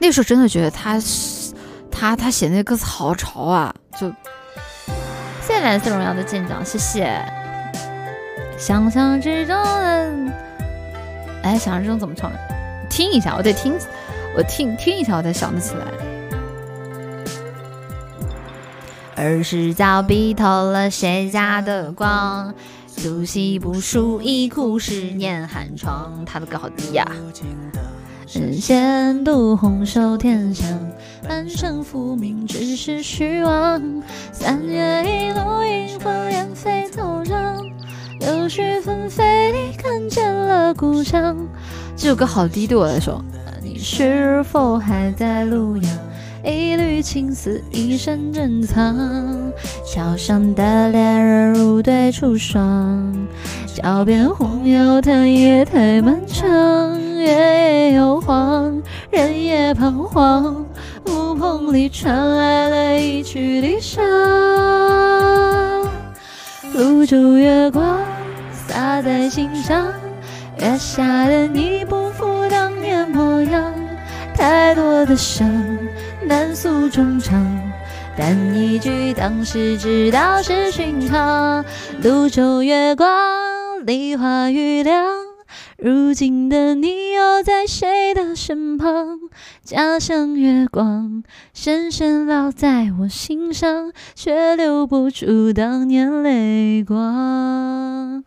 那时候真的觉得他是他他写那个歌词好潮啊！就谢谢蓝色荣耀的舰长，谢谢。想象之中的，哎，想象之中怎么唱？听一下，我得听，我听听一下，我才想得起来。儿时脚逼偷了谁家的光？苏西不输一哭十年寒窗。他的歌好低呀。人间渡红袖添香，半生浮名只是虚妄。三月一路萤火烟飞走让，柳絮纷飞里看见了故乡。这首歌好低，对我来说。你是否还在路阳？一缕青丝，一身珍藏。桥上的恋人如对初霜，脚边红油藤也太漫长。月也摇晃，人也彷徨。乌篷里传来了一曲离殇。泸州月光洒在心上，月下的你不复当年模样。太多的伤难诉衷肠，但一句当时知道是寻常。泸州月光，梨花雨凉，如今的你又在谁的身旁？家乡月光深深烙在我心上，却留不住当年泪光。